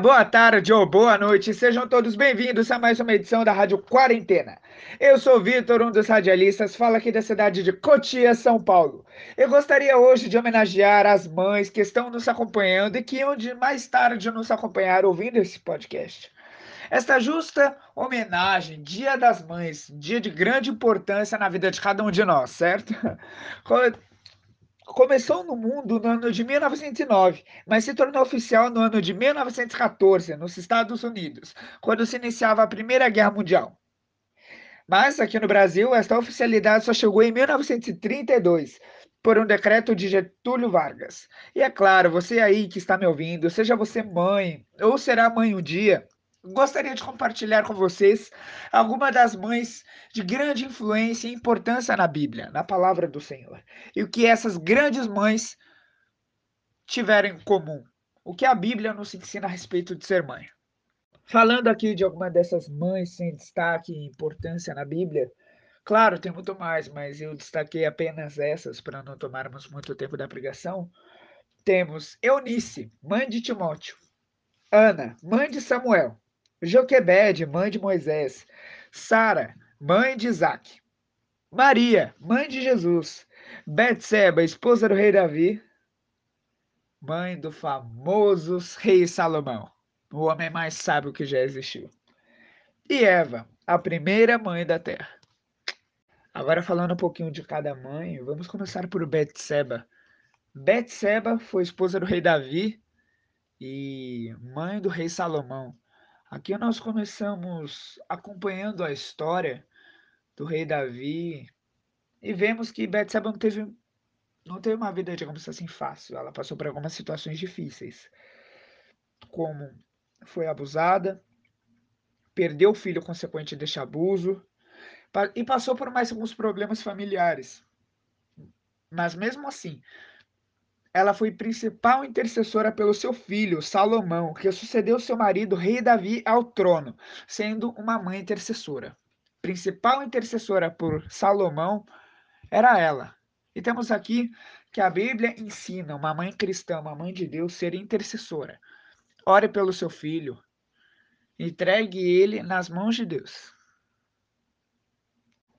Boa tarde ou boa noite, sejam todos bem-vindos a mais uma edição da Rádio Quarentena. Eu sou Vitor, um dos radialistas, falo aqui da cidade de Cotia, São Paulo. Eu gostaria hoje de homenagear as mães que estão nos acompanhando e que onde mais tarde nos acompanhar ouvindo esse podcast. Esta justa homenagem, Dia das Mães, dia de grande importância na vida de cada um de nós, certo? começou no mundo no ano de 1909, mas se tornou oficial no ano de 1914, nos Estados Unidos, quando se iniciava a Primeira Guerra Mundial. Mas aqui no Brasil, esta oficialidade só chegou em 1932, por um decreto de Getúlio Vargas. E é claro, você aí que está me ouvindo, seja você mãe ou será mãe um dia, gostaria de compartilhar com vocês algumas das mães de grande influência e importância na Bíblia, na palavra do Senhor. E o que essas grandes mães tiveram em comum. O que a Bíblia nos ensina a respeito de ser mãe. Falando aqui de alguma dessas mães sem destaque e importância na Bíblia, claro, tem muito mais, mas eu destaquei apenas essas para não tomarmos muito tempo da pregação. Temos Eunice, mãe de Timóteo, Ana, mãe de Samuel, Joquebede, mãe de Moisés, Sara, mãe de Isaac, Maria, mãe de Jesus, Betseba, esposa do rei Davi, mãe do famoso rei Salomão, o homem mais sábio que já existiu. E Eva, a primeira mãe da terra. Agora falando um pouquinho de cada mãe, vamos começar por Betseba. Betseba foi esposa do rei Davi e mãe do rei Salomão. Aqui nós começamos acompanhando a história do rei Davi e vemos que Betseba não teve, não teve uma vida, digamos assim, fácil. Ela passou por algumas situações difíceis, como foi abusada, perdeu o filho consequente deste abuso e passou por mais alguns problemas familiares. Mas mesmo assim, ela foi principal intercessora pelo seu filho, Salomão, que sucedeu seu marido, rei Davi, ao trono, sendo uma mãe intercessora. Principal intercessora por Salomão era ela. E temos aqui que a Bíblia ensina uma mãe cristã, uma mãe de Deus, ser intercessora. Ore pelo seu filho. Entregue ele nas mãos de Deus.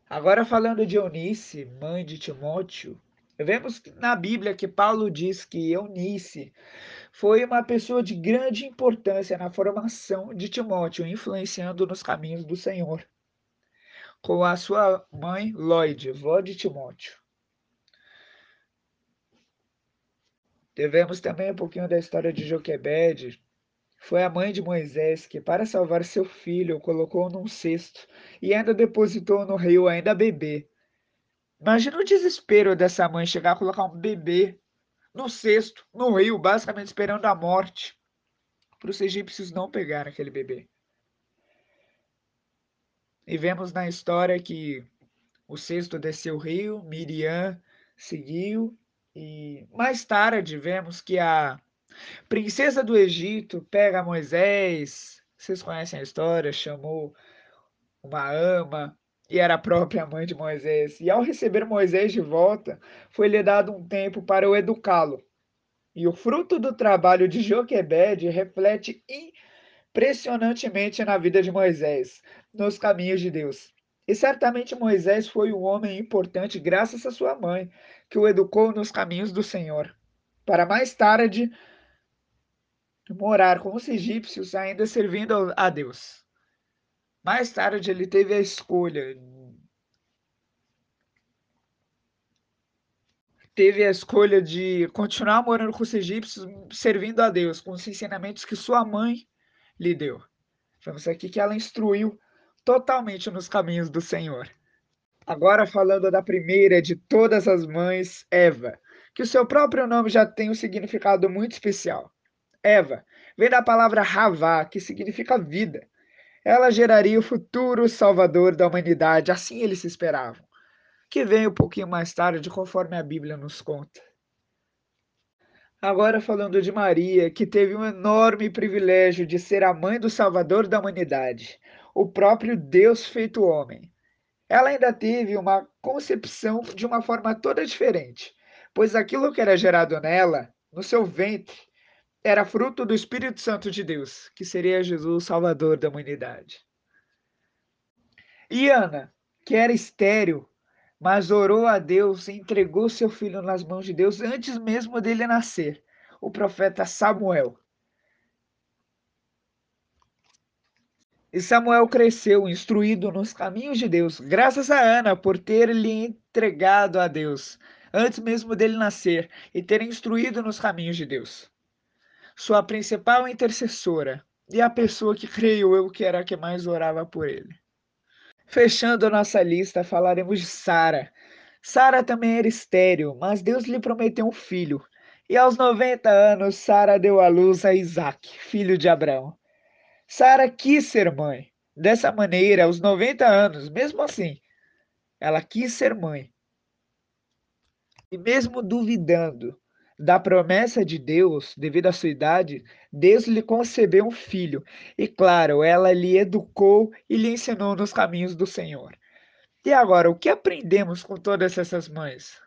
Agora falando de Eunice, mãe de Timóteo, Vemos na Bíblia que Paulo diz que Eunice foi uma pessoa de grande importância na formação de Timóteo, influenciando nos caminhos do Senhor, com a sua mãe Lloyd, vó de Timóteo. Devemos também um pouquinho da história de Joquebede. Foi a mãe de Moisés que, para salvar seu filho, o colocou num cesto e ainda depositou no rio, ainda bebê, Imagina o desespero dessa mãe chegar a colocar um bebê no cesto, no rio, basicamente esperando a morte, para os egípcios não pegarem aquele bebê. E vemos na história que o cesto desceu o rio, Miriam seguiu, e mais tarde vemos que a princesa do Egito pega Moisés, vocês conhecem a história, chamou uma ama, e era a própria mãe de Moisés. E ao receber Moisés de volta, foi-lhe dado um tempo para o educá-lo. E o fruto do trabalho de Joquebede reflete impressionantemente na vida de Moisés, nos caminhos de Deus. E certamente Moisés foi um homem importante graças à sua mãe, que o educou nos caminhos do Senhor, para mais tarde morar com os egípcios, ainda servindo a Deus. Mais tarde ele teve a escolha. Teve a escolha de continuar morando com os egípcios, servindo a Deus, com os ensinamentos que sua mãe lhe deu. Vemos aqui que ela instruiu totalmente nos caminhos do Senhor. Agora falando da primeira de todas as mães, Eva, que o seu próprio nome já tem um significado muito especial. Eva vem da palavra Havá, que significa vida. Ela geraria o futuro salvador da humanidade, assim eles esperavam, que vem um pouquinho mais tarde, conforme a Bíblia nos conta. Agora falando de Maria, que teve um enorme privilégio de ser a mãe do Salvador da humanidade, o próprio Deus feito homem. Ela ainda teve uma concepção de uma forma toda diferente, pois aquilo que era gerado nela, no seu ventre, era fruto do Espírito Santo de Deus, que seria Jesus, Salvador da humanidade. E Ana, que era estéril, mas orou a Deus e entregou seu filho nas mãos de Deus antes mesmo dele nascer, o profeta Samuel. E Samuel cresceu, instruído nos caminhos de Deus, graças a Ana por ter lhe entregado a Deus, antes mesmo dele nascer, e ter instruído nos caminhos de Deus. Sua principal intercessora e a pessoa que creio eu que era a que mais orava por ele. Fechando a nossa lista, falaremos de Sara. Sara também era estéril, mas Deus lhe prometeu um filho. E aos 90 anos, Sara deu à luz a Isaac, filho de Abraão. Sara quis ser mãe. Dessa maneira, aos 90 anos, mesmo assim, ela quis ser mãe. E mesmo duvidando da promessa de Deus, devido à sua idade, Deus lhe concebeu um filho. E claro, ela lhe educou e lhe ensinou nos caminhos do Senhor. E agora, o que aprendemos com todas essas mães?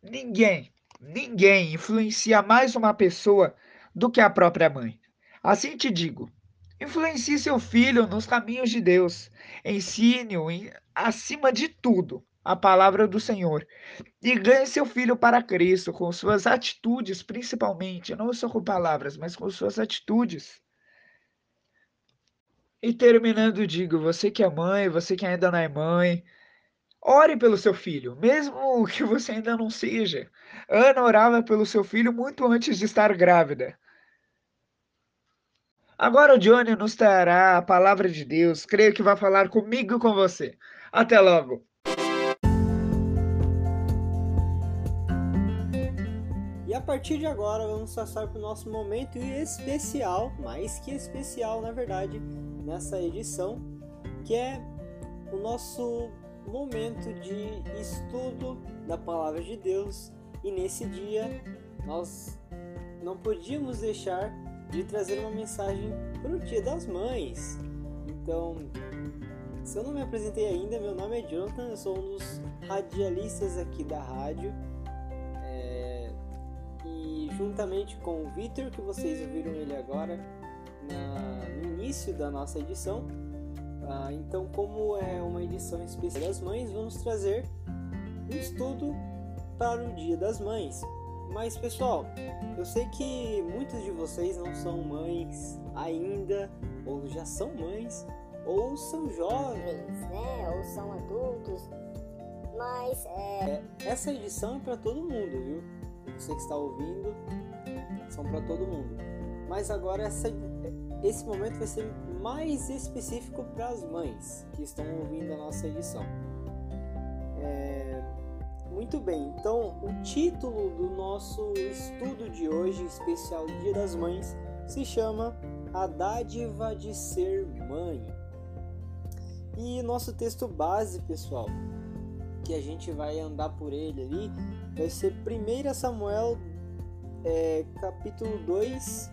Ninguém, ninguém influencia mais uma pessoa do que a própria mãe. Assim te digo, Influencie seu filho nos caminhos de Deus. Ensine-o, acima de tudo, a palavra do Senhor. E ganhe seu filho para Cristo com suas atitudes, principalmente, não só com palavras, mas com suas atitudes. E terminando, digo: você que é mãe, você que ainda não é mãe, ore pelo seu filho, mesmo que você ainda não seja. Ana orava pelo seu filho muito antes de estar grávida. Agora o Johnny nos trará a palavra de Deus. Creio que vai falar comigo e com você. Até logo. Partir de agora vamos passar para o nosso momento especial, mais que especial na verdade, nessa edição, que é o nosso momento de estudo da palavra de Deus. E nesse dia nós não podíamos deixar de trazer uma mensagem para o Dia das Mães. Então, se eu não me apresentei ainda, meu nome é Jonathan, eu sou um dos radialistas aqui da rádio. Juntamente com o Victor, que vocês ouviram ele agora na, no início da nossa edição. Ah, então, como é uma edição especial das mães, vamos trazer um estudo para o Dia das Mães. Mas pessoal, eu sei que muitos de vocês não são mães ainda, ou já são mães, ou são jovens, né? Ou são adultos. Mas é essa edição é para todo mundo, viu? Você que está ouvindo, são para todo mundo. Mas agora essa, esse momento vai ser mais específico para as mães que estão ouvindo a nossa edição. É, muito bem, então o título do nosso estudo de hoje, especial Dia das Mães, se chama A Dádiva de Ser Mãe. E nosso texto base, pessoal, que a gente vai andar por ele ali, vai ser 1 Samuel, é, capítulo 2,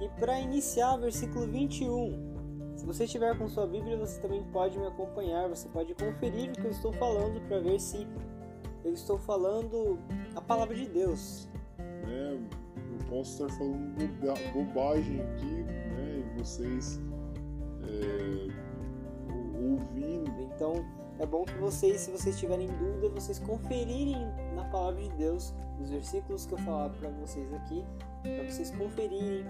e para iniciar, versículo 21. Se você estiver com sua Bíblia, você também pode me acompanhar, você pode conferir o que eu estou falando para ver se eu estou falando a palavra de Deus. É, eu posso estar falando bobagem aqui, né? E vocês é, ouvindo. Então é bom que vocês, se vocês tiverem dúvida, vocês conferirem na palavra de Deus, nos versículos que eu falar para vocês aqui, para vocês conferirem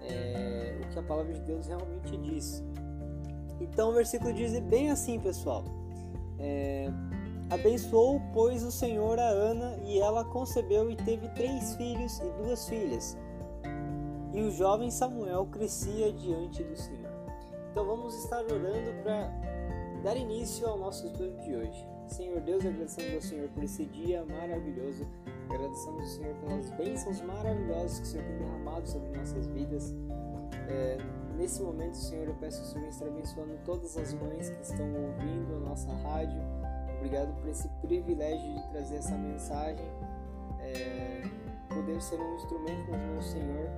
é, o que a palavra de Deus realmente diz. Então o versículo diz bem assim, pessoal. É, Abençoou, pois, o Senhor a Ana, e ela concebeu e teve três filhos e duas filhas. E o jovem Samuel crescia diante do Senhor. Então vamos estar orando para dar início ao nosso estudo de hoje. Senhor Deus, agradecemos ao Senhor por esse dia maravilhoso. Agradecemos ao Senhor pelas bênçãos maravilhosas que o Senhor tem derramado sobre nossas vidas. É, nesse momento, Senhor, eu peço que o Senhor esteja abençoando todas as mães que estão ouvindo a nossa rádio Obrigado por esse privilégio de trazer essa mensagem, é, poder ser um instrumento nas mãos do Senhor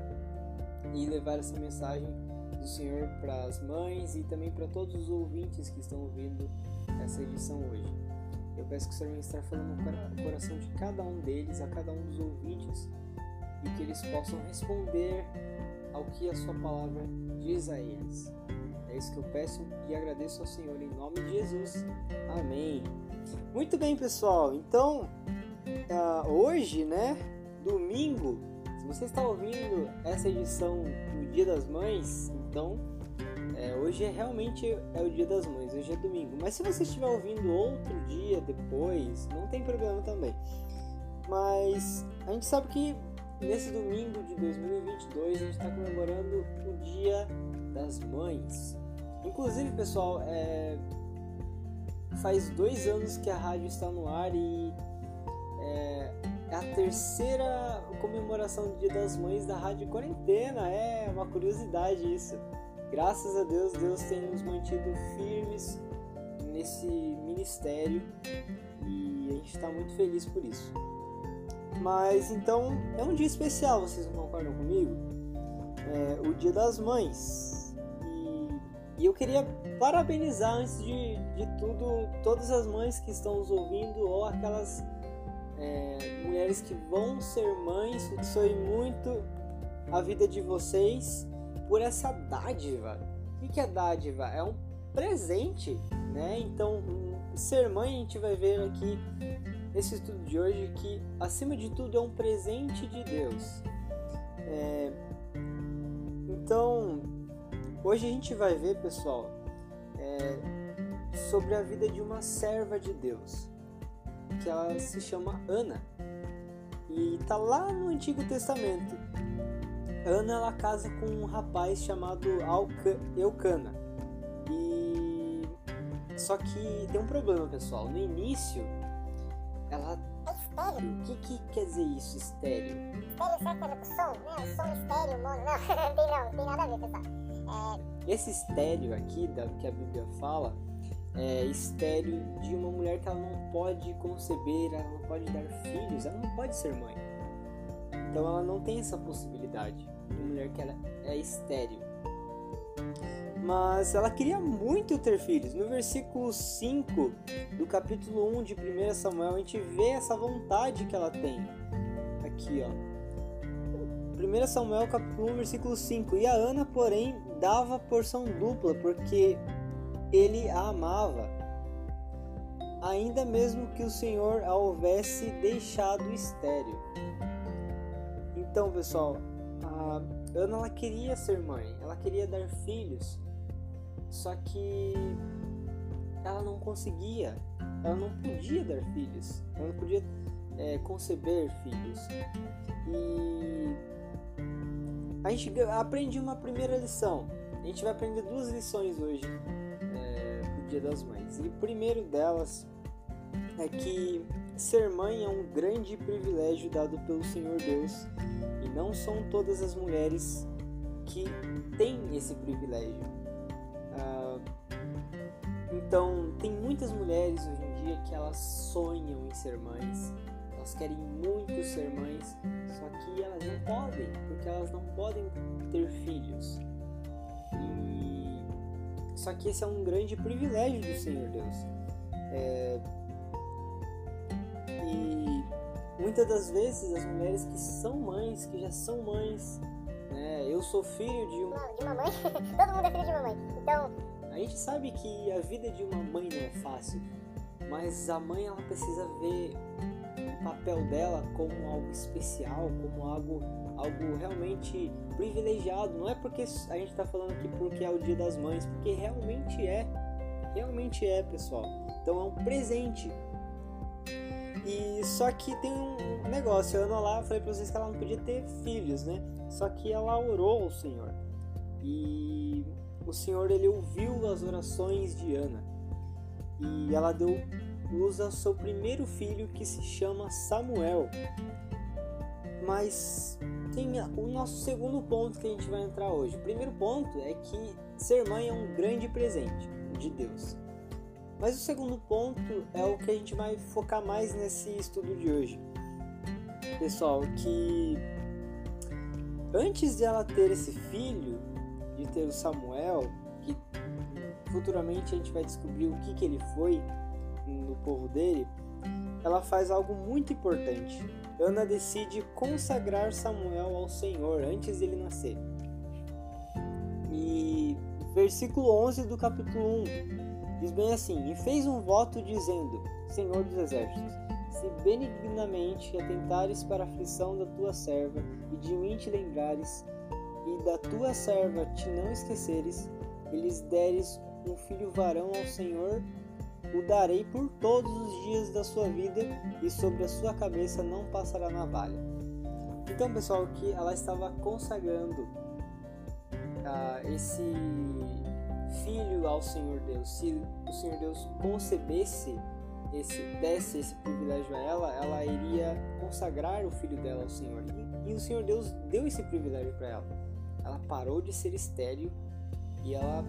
e levar essa mensagem do Senhor para as mães e também para todos os ouvintes que estão ouvindo essa edição hoje. Eu peço que o Senhor estar falando no coração de cada um deles, a cada um dos ouvintes, e que eles possam responder ao que a sua palavra diz a eles. É isso que eu peço e agradeço ao Senhor em nome de Jesus. Amém. Muito bem, pessoal. Então, uh, hoje, né, domingo, se você está ouvindo essa edição no Dia das Mães, então é, hoje é realmente é o Dia das Mães, hoje é domingo. Mas se você estiver ouvindo outro dia depois, não tem problema também. Mas a gente sabe que nesse domingo de 2022 a gente está comemorando o Dia das Mães. Inclusive, pessoal, é... faz dois anos que a rádio está no ar e é, é a terceira comemoração do Dia das Mães da Rádio Quarentena. É uma curiosidade isso. Graças a Deus, Deus tem nos mantido firmes nesse ministério e a gente está muito feliz por isso. Mas então é um dia especial, vocês não concordam comigo? É o Dia das Mães. E eu queria parabenizar, antes de, de tudo, todas as mães que estão nos ouvindo ou aquelas é, mulheres que vão ser mães. Abençoe muito a vida de vocês por essa dádiva. O que é dádiva? É um presente, né? Então, ser mãe, a gente vai ver aqui nesse estudo de hoje que, acima de tudo, é um presente de Deus. É, então, Hoje a gente vai ver, pessoal, é, sobre a vida de uma serva de Deus, que ela se chama Ana e tá lá no Antigo Testamento. Ana ela casa com um rapaz chamado Eucana e só que tem um problema, pessoal. No início, ela estéreo. O que, que quer dizer isso, estéreo? Estéreo serve para o som, né? Som estéreo, mono. Não, não tem não, tem nada a ver, pessoal. Esse estéreo aqui da, que a Bíblia fala é estéreo de uma mulher que ela não pode conceber, ela não pode dar filhos, ela não pode ser mãe. Então ela não tem essa possibilidade de mulher que ela é estéreo. Mas ela queria muito ter filhos. No versículo 5 do capítulo 1 de 1 Samuel, a gente vê essa vontade que ela tem. Aqui, ó. 1 Samuel capítulo 1, versículo 5. E a Ana, porém, dava porção dupla, porque ele a amava, ainda mesmo que o Senhor a houvesse deixado estéril. Então, pessoal, a Ana ela queria ser mãe, ela queria dar filhos, só que ela não conseguia, ela não podia dar filhos, ela não podia é, conceber filhos. E a gente aprende uma primeira lição. A gente vai aprender duas lições hoje Dia das Mães. E o primeiro delas é que ser mãe é um grande privilégio dado pelo Senhor Deus e não são todas as mulheres que têm esse privilégio. Ah, então, tem muitas mulheres hoje em dia que elas sonham em ser mães, elas querem muito ser mães, só que elas não podem, porque elas não podem ter filhos. E só que esse é um grande privilégio do Senhor Deus. É... E muitas das vezes as mulheres que são mães, que já são mães, né? Eu sou filho de uma, de uma mãe, todo mundo é filho de uma mãe. Então, a gente sabe que a vida de uma mãe não é fácil, mas a mãe ela precisa ver papel dela como algo especial, como algo, algo realmente privilegiado. Não é porque a gente está falando aqui porque é o Dia das Mães, porque realmente é, realmente é, pessoal. Então é um presente. E só que tem um negócio, a Ana lá, falei para vocês que ela não podia ter filhos, né? Só que ela orou ao Senhor. E o Senhor ele ouviu as orações de Ana. E ela deu luz ao seu primeiro filho que se chama Samuel. Mas tem o nosso segundo ponto que a gente vai entrar hoje. O primeiro ponto é que ser mãe é um grande presente de Deus. Mas o segundo ponto é o que a gente vai focar mais nesse estudo de hoje. Pessoal, que antes de ela ter esse filho, de ter o Samuel, que futuramente a gente vai descobrir o que, que ele foi, no povo dele, ela faz algo muito importante. Ana decide consagrar Samuel ao Senhor antes dele nascer. E versículo 11 do capítulo 1 diz bem assim: E fez um voto dizendo: Senhor dos exércitos, se benignamente atentares para a aflição da tua serva e de mim te lembrares, e da tua serva te não esqueceres, e lhes deres um filho varão ao Senhor, o darei por todos os dias da sua vida, e sobre a sua cabeça não passará navalha. Então, pessoal, que ela estava consagrando uh, esse filho ao Senhor Deus. Se o Senhor Deus concebesse esse, desse esse privilégio a ela, ela iria consagrar o filho dela ao Senhor. E, e o Senhor Deus deu esse privilégio para ela. Ela parou de ser estéril e ela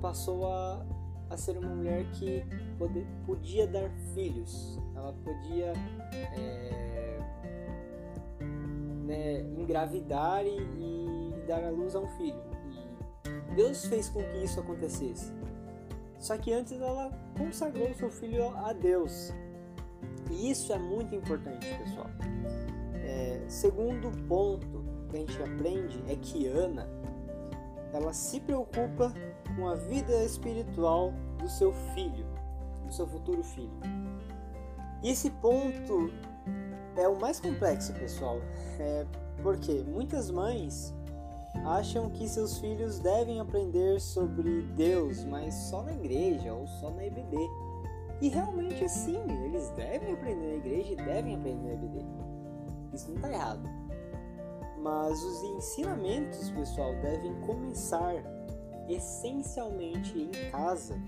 passou a, a ser uma mulher que pode, podia dar filhos. Ela podia é, né, engravidar e, e dar à luz a um filho. E Deus fez com que isso acontecesse. Só que antes ela consagrou seu filho a Deus. E isso é muito importante, pessoal. É, segundo ponto que a gente aprende é que Ana ela se preocupa com a vida espiritual do seu filho, do seu futuro filho. E esse ponto é o mais complexo, pessoal, é porque muitas mães acham que seus filhos devem aprender sobre Deus, mas só na igreja ou só na EBD. E realmente sim, eles devem aprender na igreja e devem aprender na EBD. Isso não está errado. Mas os ensinamentos, pessoal, devem começar essencialmente em casa,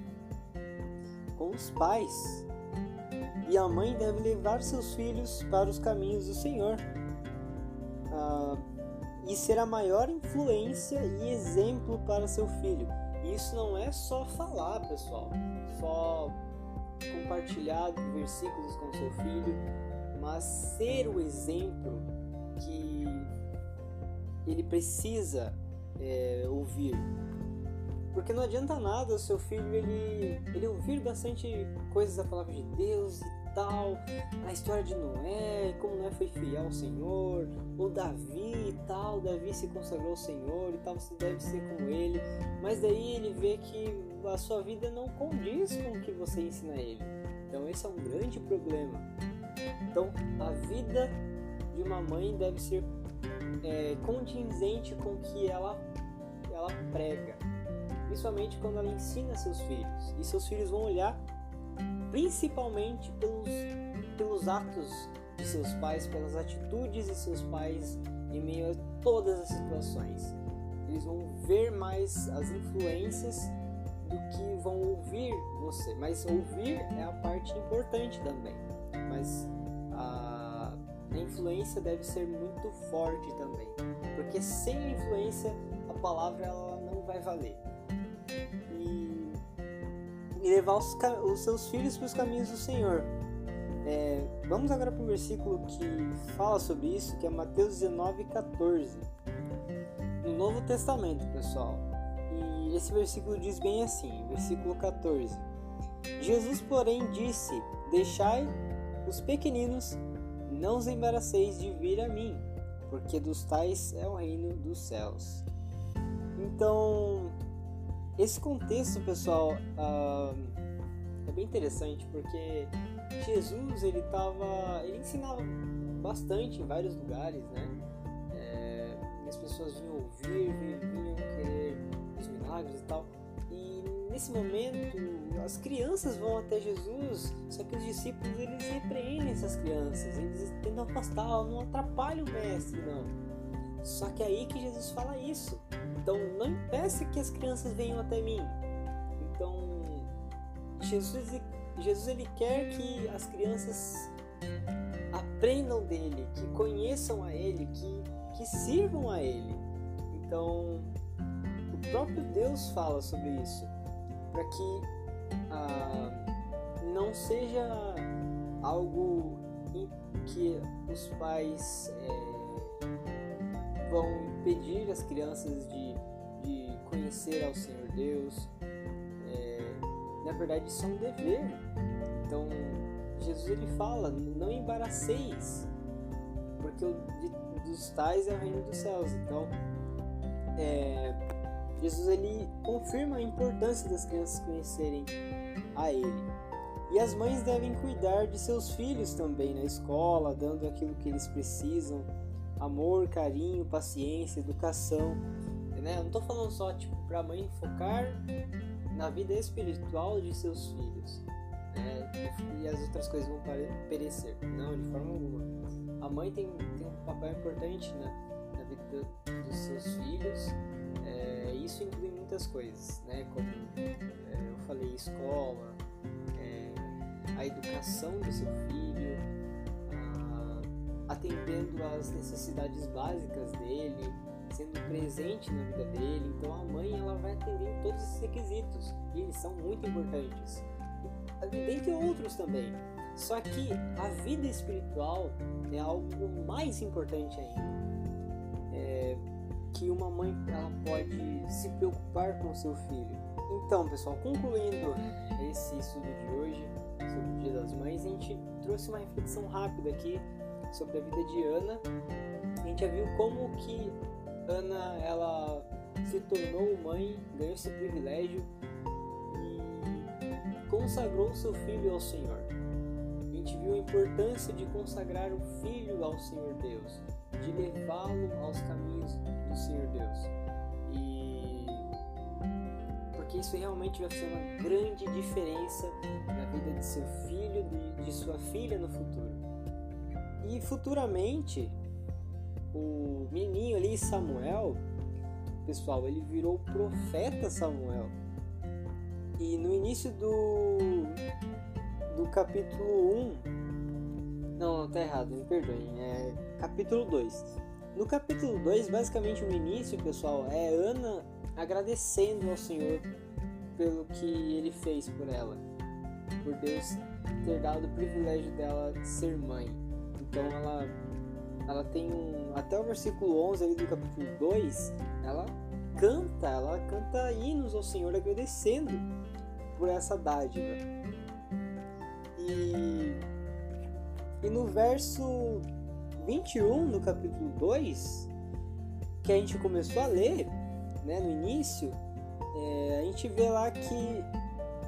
com os pais. E a mãe deve levar seus filhos para os caminhos do Senhor. Ah, e ser a maior influência e exemplo para seu filho. Isso não é só falar, pessoal, só compartilhar versículos com seu filho, mas ser o exemplo que ele precisa é, ouvir. Porque não adianta nada o seu filho ele, ele ouvir bastante coisas da palavra de Deus e tal, a história de Noé, como Noé foi fiel ao Senhor, ou Davi e tal, Davi se consagrou ao Senhor e tal, você deve ser como ele, mas daí ele vê que a sua vida não condiz com o que você ensina a ele. Então esse é um grande problema. Então a vida de uma mãe deve ser é, condizente com o que ela, ela prega, principalmente quando ela ensina seus filhos. E seus filhos vão olhar principalmente pelos, pelos atos de seus pais, pelas atitudes de seus pais em meio a todas as situações. Eles vão ver mais as influências do que vão ouvir você. Mas ouvir é a parte importante também. Mas a, a influência deve ser muito forte também. Porque sem influência, a palavra ela não vai valer e levar os, os seus filhos para os caminhos do Senhor. É, vamos agora para o versículo que fala sobre isso, que é Mateus 19, 14. No Novo Testamento, pessoal. E esse versículo diz bem assim, versículo 14. Jesus, porém, disse: Deixai os pequeninos, não os embaraceis de vir a mim, porque dos tais é o reino dos céus. Então, esse contexto, pessoal, uh, é bem interessante porque Jesus ele tava, ele ensinava bastante em vários lugares, né? É, as pessoas vinham ouvir, vinham querer os milagres e tal. E nesse momento, as crianças vão até Jesus, só que os discípulos eles repreendem essas crianças, eles tentam afastar, não atrapalham o mestre, não. Só que é aí que Jesus fala isso. Então não impeça que as crianças venham até mim. Então Jesus, Jesus ele quer que as crianças aprendam dele, que conheçam a ele, que, que sirvam a ele. Então o próprio Deus fala sobre isso, para que ah, não seja algo que os pais é, vão impedir as crianças de conhecer ao Senhor Deus. É, na verdade, isso é um dever. Então, Jesus ele fala: não embaraceis porque o de, dos tais é o reino dos céus. Então, é, Jesus ele confirma a importância das crianças conhecerem a Ele. E as mães devem cuidar de seus filhos também na escola, dando aquilo que eles precisam: amor, carinho, paciência, educação. Né? Eu não estou falando só tipo, para mãe focar na vida espiritual de seus filhos né? e as outras coisas vão perecer. Não, de forma alguma. A mãe tem, tem um papel importante na, na vida dos seus filhos. É, isso inclui muitas coisas, né? Como é, eu falei, escola, é, a educação do seu filho, a, atendendo às necessidades básicas dele, sendo presente na vida dele. Então a mãe ela vai atender todos esses requisitos e eles são muito importantes, dentre outros também. Só que a vida espiritual é algo mais importante ainda. É, que uma mãe ela pode se preocupar com seu filho. Então, pessoal, concluindo esse estudo de hoje sobre o Dia das Mães, a gente trouxe uma reflexão rápida aqui sobre a vida de Ana. A gente já viu como que Ana ela se tornou mãe, ganhou esse privilégio e consagrou seu filho ao Senhor. A gente viu a importância de consagrar o filho ao Senhor Deus, de levá-lo aos caminhos do Senhor Deus. E porque isso realmente vai fazer uma grande diferença na vida de seu filho, de, de sua filha no futuro. E futuramente o menininho ali, Samuel, pessoal, ele virou profeta Samuel. E no início do, do capítulo 1, não, tá errado, me perdoem, é capítulo 2. No capítulo 2, basicamente o início, pessoal, é Ana agradecendo ao Senhor pelo que ele fez por ela, por Deus ter dado o privilégio dela de ser mãe. Então ela ela tem um. Até o versículo 11 ali do capítulo 2, ela canta, ela canta hinos ao Senhor agradecendo por essa dádiva. E, e no verso 21 do capítulo 2, que a gente começou a ler né, no início, é, a gente vê lá que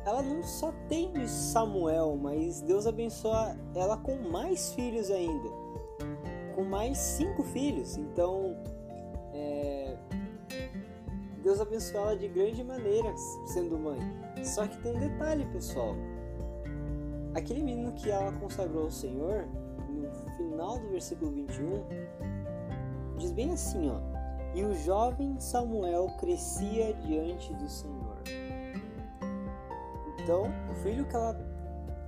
ela não só tem Samuel, mas Deus abençoa ela com mais filhos ainda com mais cinco filhos. Então, é, Deus abençoou ela de grande maneira sendo mãe. Só que tem um detalhe, pessoal. Aquele menino que ela consagrou ao Senhor, no final do versículo 21, diz bem assim, ó. E o jovem Samuel crescia diante do Senhor. Então, o filho que ela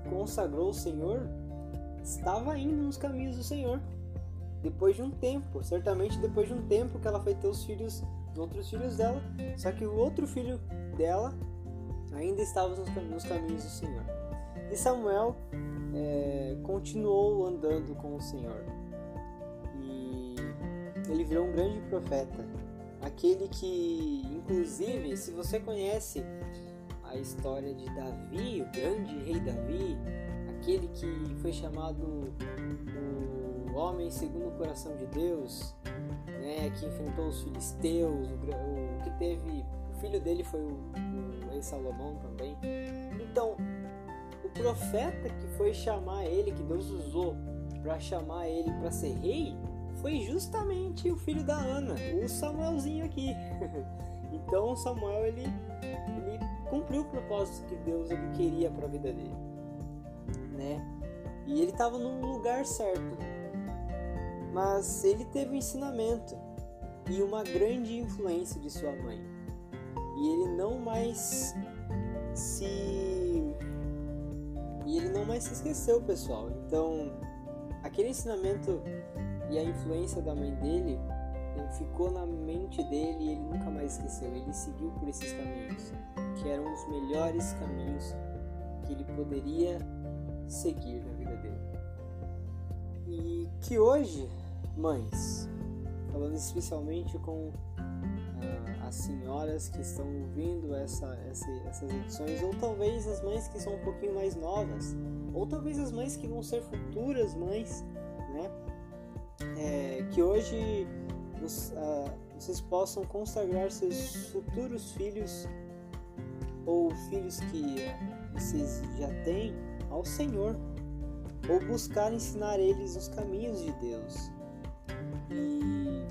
consagrou ao Senhor estava indo nos caminhos do Senhor depois de um tempo, certamente depois de um tempo que ela foi ter os filhos, os outros filhos dela, só que o outro filho dela ainda estava nos caminhos do Senhor. E Samuel é, continuou andando com o Senhor e ele virou um grande profeta, aquele que, inclusive, se você conhece a história de Davi, o grande rei Davi, aquele que foi chamado o homem segundo o coração de Deus, né, que enfrentou os filisteus, o, o que teve, o filho dele foi o, o rei Salomão também. Então, o profeta que foi chamar ele, que Deus usou para chamar ele para ser rei, foi justamente o filho da Ana, o Samuelzinho aqui. então Samuel ele, ele cumpriu o propósito que Deus ele queria para a vida dele, né? E ele estava no lugar certo mas ele teve um ensinamento e uma grande influência de sua mãe. E ele não mais se e ele não mais se esqueceu, pessoal. Então, aquele ensinamento e a influência da mãe dele ficou na mente dele e ele nunca mais esqueceu. Ele seguiu por esses caminhos, que eram os melhores caminhos que ele poderia seguir na vida dele. E que hoje mães, falando especialmente com ah, as senhoras que estão ouvindo essa, essa, essas edições, ou talvez as mães que são um pouquinho mais novas, ou talvez as mães que vão ser futuras mães, né? é, que hoje os, ah, vocês possam consagrar seus futuros filhos ou filhos que vocês já têm ao Senhor, ou buscar ensinar eles os caminhos de Deus. E,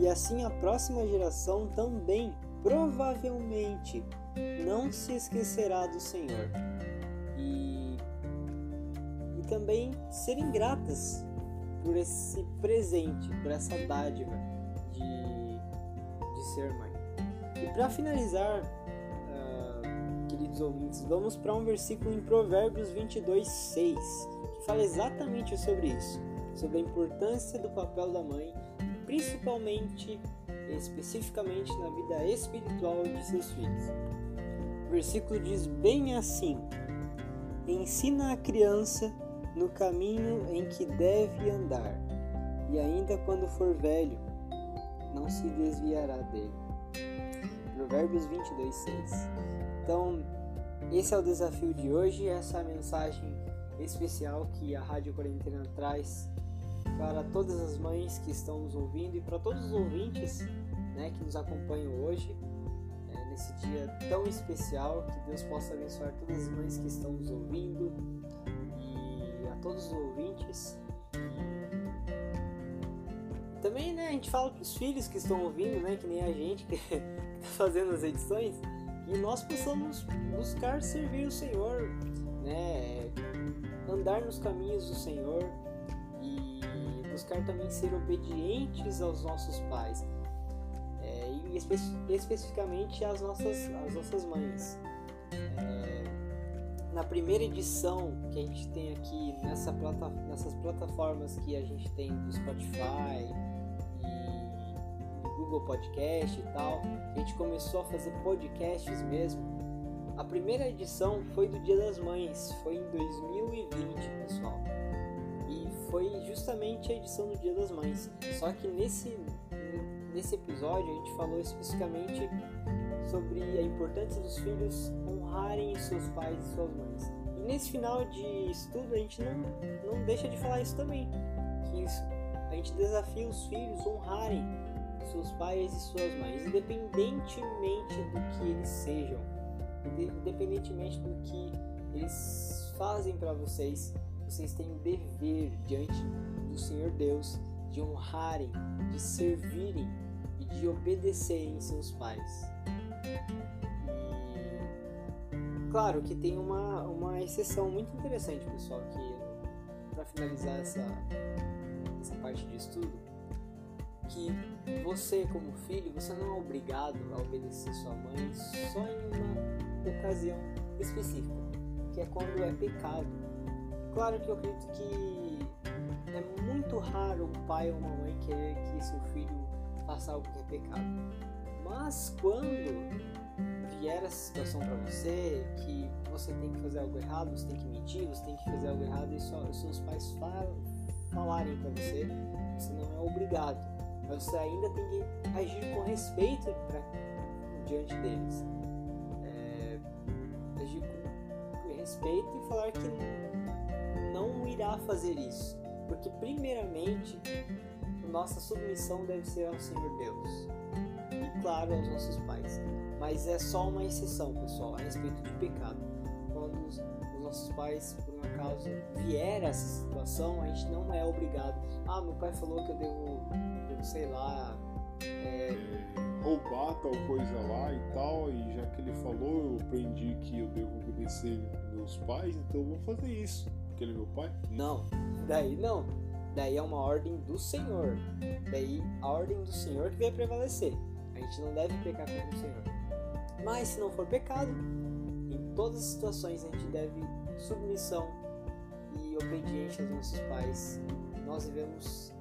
e assim a próxima geração também provavelmente não se esquecerá do Senhor. E, e também serem gratas por esse presente, por essa dádiva de, de ser mãe. E para finalizar, uh, queridos ouvintes, vamos para um versículo em Provérbios 22, 6, que fala exatamente sobre isso, sobre a importância do papel da mãe, principalmente, especificamente na vida espiritual de seus filhos. O versículo diz bem assim: Ensina a criança no caminho em que deve andar, e ainda quando for velho, não se desviará dele. Provérbios 22, 6. Então, esse é o desafio de hoje, essa é a mensagem especial que a Rádio Quarentena traz para todas as mães que estão nos ouvindo e para todos os ouvintes né, que nos acompanham hoje, é, nesse dia tão especial. Que Deus possa abençoar todas as mães que estão nos ouvindo, todos os ouvintes. Também, né, a gente fala para os filhos que estão ouvindo, né, que nem a gente que está fazendo as edições, que nós possamos buscar servir o Senhor, né, andar nos caminhos do Senhor e buscar também ser obedientes aos nossos pais. É, e espe especificamente às nossas, às nossas mães. É, na primeira edição que a gente tem aqui nessa plata, nessas plataformas que a gente tem do Spotify e do Google Podcast e tal, a gente começou a fazer podcasts mesmo. A primeira edição foi do Dia das Mães, foi em 2020, pessoal. Foi justamente a edição do Dia das Mães. Só que nesse nesse episódio a gente falou especificamente sobre a importância dos filhos honrarem seus pais e suas mães. E nesse final de estudo a gente não, não deixa de falar isso também, que isso, a gente desafia os filhos honrarem seus pais e suas mães, independentemente do que eles sejam, independentemente do que eles fazem para vocês, vocês têm o dever diante do Senhor Deus de honrarem, de servirem e de obedecerem seus pais. Claro que tem uma, uma exceção muito interessante, pessoal, que para finalizar essa, essa parte de estudo, que você como filho, você não é obrigado a obedecer sua mãe só em uma ocasião específica, que é quando é pecado. Claro que eu acredito que é muito raro um pai ou uma mãe querer que seu filho faça algo que é pecado. Mas quando vier essa situação para você, que você tem que fazer algo errado, você tem que mentir, você tem que fazer algo errado e só, seus pais falam, falarem para você, você não é obrigado, mas você ainda tem que agir com respeito pra, diante deles. É, agir com respeito e falar que irá fazer isso, porque primeiramente nossa submissão deve ser ao Senhor Deus e claro aos nossos pais mas é só uma exceção, pessoal, a respeito de pecado. Quando os, os nossos pais, por um acaso, vier a essa situação, a gente não é obrigado. Ah, meu pai falou que eu devo, devo sei lá. É... roubar tal coisa lá e tal, e já que ele falou, eu aprendi que eu devo obedecer meus pais, então eu vou fazer isso, porque ele é meu pai? Não, daí não. Daí é uma ordem do Senhor. Daí a ordem do Senhor que vai prevalecer. A gente não deve pecar contra o Senhor. Mas se não for pecado, em todas as situações a gente deve submissão e obediência aos nossos pais. Nós devemos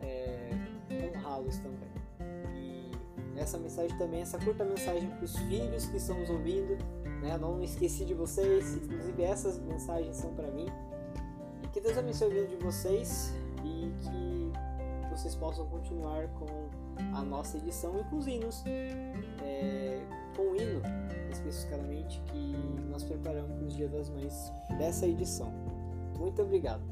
é, honrá-los também. E essa mensagem também, essa curta mensagem para os filhos que estão nos ouvindo, né? Não esqueci de vocês, inclusive essas mensagens são para mim. E que Deus abençoe a vida de vocês e que vocês possam continuar com a nossa edição, inclusive é, com o hino, especificamente, que nós preparamos para os Dia das Mães dessa edição. Muito obrigado.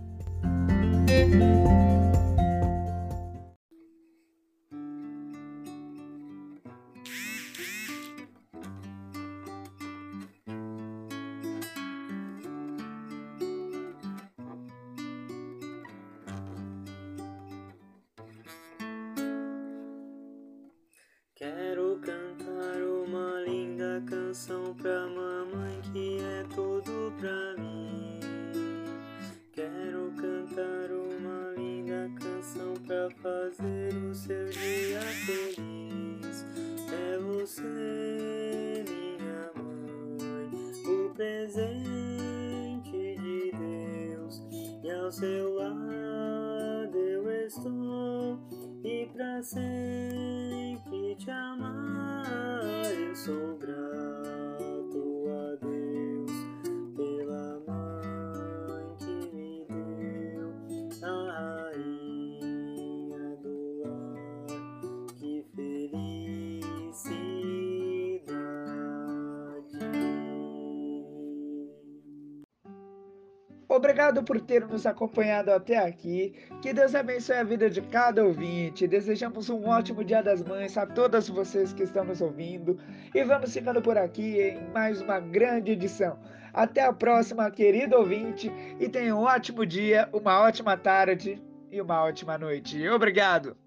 Ao seu lado eu estou, e pra sempre Obrigado por ter nos acompanhado até aqui. Que Deus abençoe a vida de cada ouvinte. Desejamos um ótimo Dia das Mães a todas vocês que estão nos ouvindo. E vamos ficando por aqui em mais uma grande edição. Até a próxima, querido ouvinte. E tenha um ótimo dia, uma ótima tarde e uma ótima noite. Obrigado!